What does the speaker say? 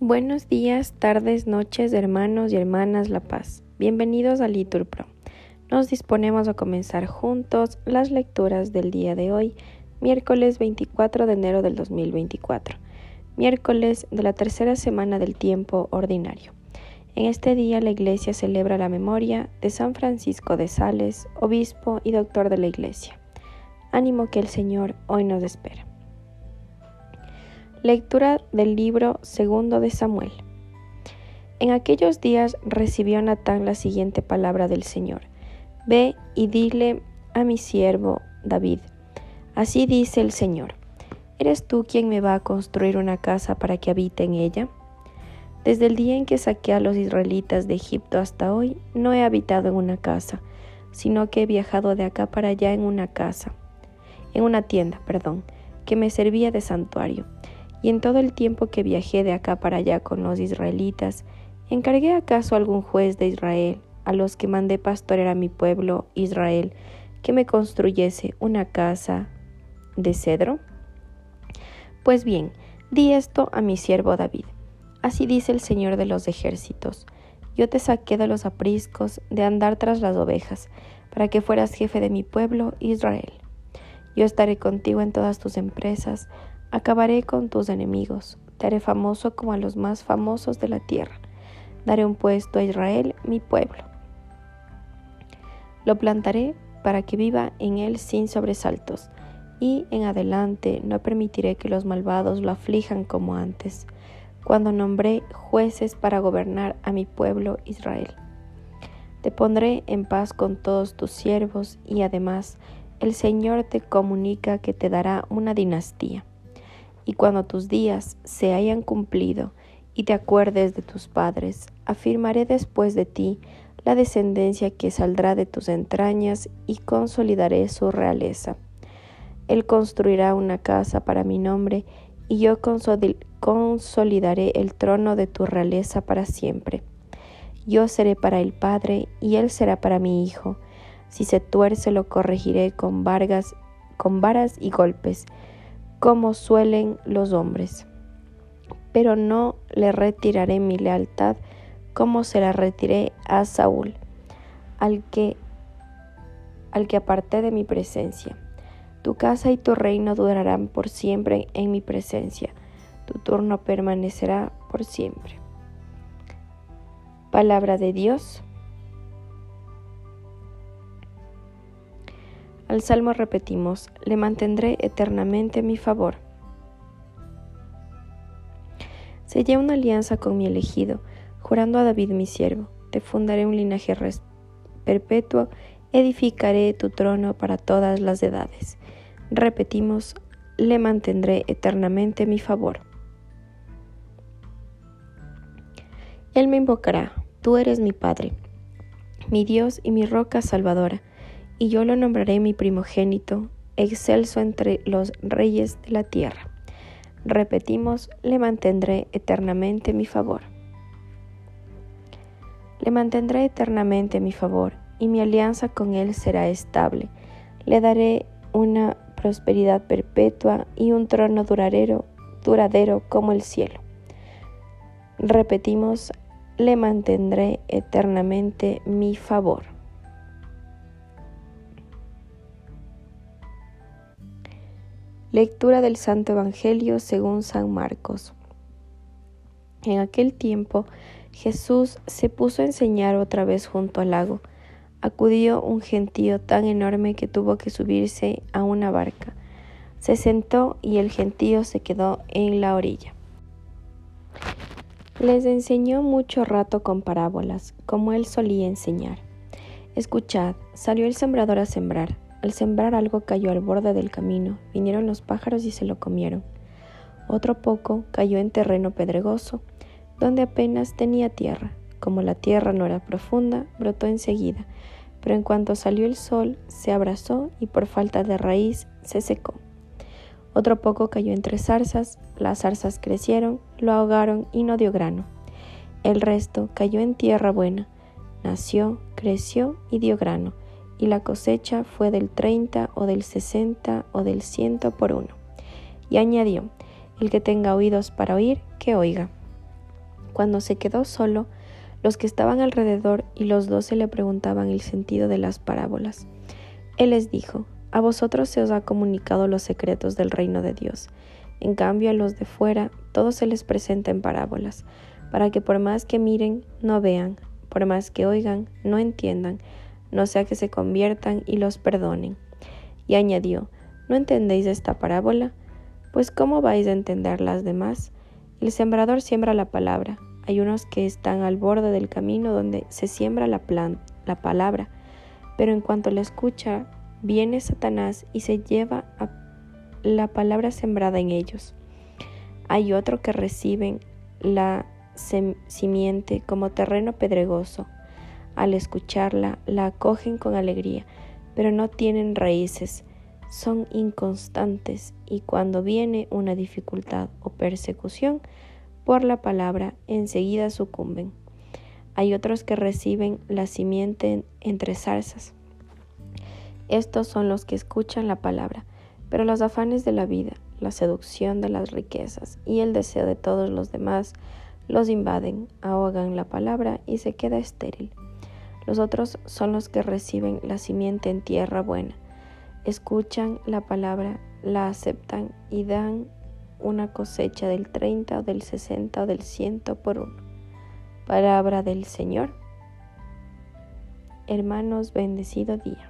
Buenos días, tardes, noches, hermanos y hermanas La Paz. Bienvenidos a Liturpro. Nos disponemos a comenzar juntos las lecturas del día de hoy, miércoles 24 de enero del 2024, miércoles de la tercera semana del tiempo ordinario. En este día la Iglesia celebra la memoria de San Francisco de Sales, obispo y doctor de la Iglesia. Ánimo que el Señor hoy nos espera. Lectura del libro segundo de Samuel. En aquellos días recibió Natán la siguiente palabra del Señor. Ve y dile a mi siervo David. Así dice el Señor. ¿Eres tú quien me va a construir una casa para que habite en ella? Desde el día en que saqué a los israelitas de Egipto hasta hoy, no he habitado en una casa, sino que he viajado de acá para allá en una casa, en una tienda, perdón, que me servía de santuario y en todo el tiempo que viajé de acá para allá con los israelitas, ¿encargué acaso algún juez de Israel, a los que mandé pastorear a mi pueblo Israel, que me construyese una casa de cedro? Pues bien, di esto a mi siervo David. Así dice el Señor de los ejércitos. Yo te saqué de los apriscos de andar tras las ovejas, para que fueras jefe de mi pueblo Israel. Yo estaré contigo en todas tus empresas, Acabaré con tus enemigos, te haré famoso como a los más famosos de la tierra. Daré un puesto a Israel, mi pueblo. Lo plantaré para que viva en él sin sobresaltos, y en adelante no permitiré que los malvados lo aflijan como antes, cuando nombré jueces para gobernar a mi pueblo Israel. Te pondré en paz con todos tus siervos, y además el Señor te comunica que te dará una dinastía y cuando tus días se hayan cumplido y te acuerdes de tus padres, afirmaré después de ti la descendencia que saldrá de tus entrañas y consolidaré su realeza. Él construirá una casa para mi nombre y yo consolidaré el trono de tu realeza para siempre. Yo seré para el Padre y él será para mi Hijo. Si se tuerce lo corregiré con, vargas, con varas y golpes como suelen los hombres. Pero no le retiraré mi lealtad como se la retiré a Saúl, al que al que aparté de mi presencia. Tu casa y tu reino durarán por siempre en mi presencia. Tu turno permanecerá por siempre. Palabra de Dios. Al salmo repetimos, le mantendré eternamente mi favor. Sellé una alianza con mi elegido, jurando a David mi siervo, te fundaré un linaje perpetuo, edificaré tu trono para todas las edades. Repetimos, le mantendré eternamente mi favor. Él me invocará, tú eres mi Padre, mi Dios y mi roca salvadora y yo lo nombraré mi primogénito, excelso entre los reyes de la tierra. Repetimos, le mantendré eternamente mi favor. Le mantendré eternamente mi favor, y mi alianza con él será estable. Le daré una prosperidad perpetua y un trono duradero, duradero como el cielo. Repetimos, le mantendré eternamente mi favor. Lectura del Santo Evangelio según San Marcos. En aquel tiempo Jesús se puso a enseñar otra vez junto al lago. Acudió un gentío tan enorme que tuvo que subirse a una barca. Se sentó y el gentío se quedó en la orilla. Les enseñó mucho rato con parábolas, como él solía enseñar. Escuchad, salió el sembrador a sembrar. Al sembrar algo cayó al borde del camino, vinieron los pájaros y se lo comieron. Otro poco cayó en terreno pedregoso, donde apenas tenía tierra. Como la tierra no era profunda, brotó enseguida, pero en cuanto salió el sol, se abrazó y por falta de raíz se secó. Otro poco cayó entre zarzas, las zarzas crecieron, lo ahogaron y no dio grano. El resto cayó en tierra buena, nació, creció y dio grano y la cosecha fue del 30 o del 60 o del 100 por uno. Y añadió, el que tenga oídos para oír, que oiga. Cuando se quedó solo, los que estaban alrededor y los doce le preguntaban el sentido de las parábolas. Él les dijo, a vosotros se os ha comunicado los secretos del reino de Dios. En cambio, a los de fuera, todo se les presenta en parábolas, para que por más que miren, no vean, por más que oigan, no entiendan, no sea que se conviertan y los perdonen. Y añadió, ¿no entendéis esta parábola? Pues ¿cómo vais a entender las demás? El sembrador siembra la palabra. Hay unos que están al borde del camino donde se siembra la, la palabra, pero en cuanto la escucha, viene Satanás y se lleva la palabra sembrada en ellos. Hay otro que reciben la simiente como terreno pedregoso. Al escucharla, la acogen con alegría, pero no tienen raíces, son inconstantes y cuando viene una dificultad o persecución por la palabra, enseguida sucumben. Hay otros que reciben la simiente entre zarzas. Estos son los que escuchan la palabra, pero los afanes de la vida, la seducción de las riquezas y el deseo de todos los demás los invaden, ahogan la palabra y se queda estéril. Los otros son los que reciben la simiente en tierra buena, escuchan la palabra, la aceptan y dan una cosecha del 30 o del 60 o del 100 por uno. Palabra del Señor. Hermanos, bendecido día.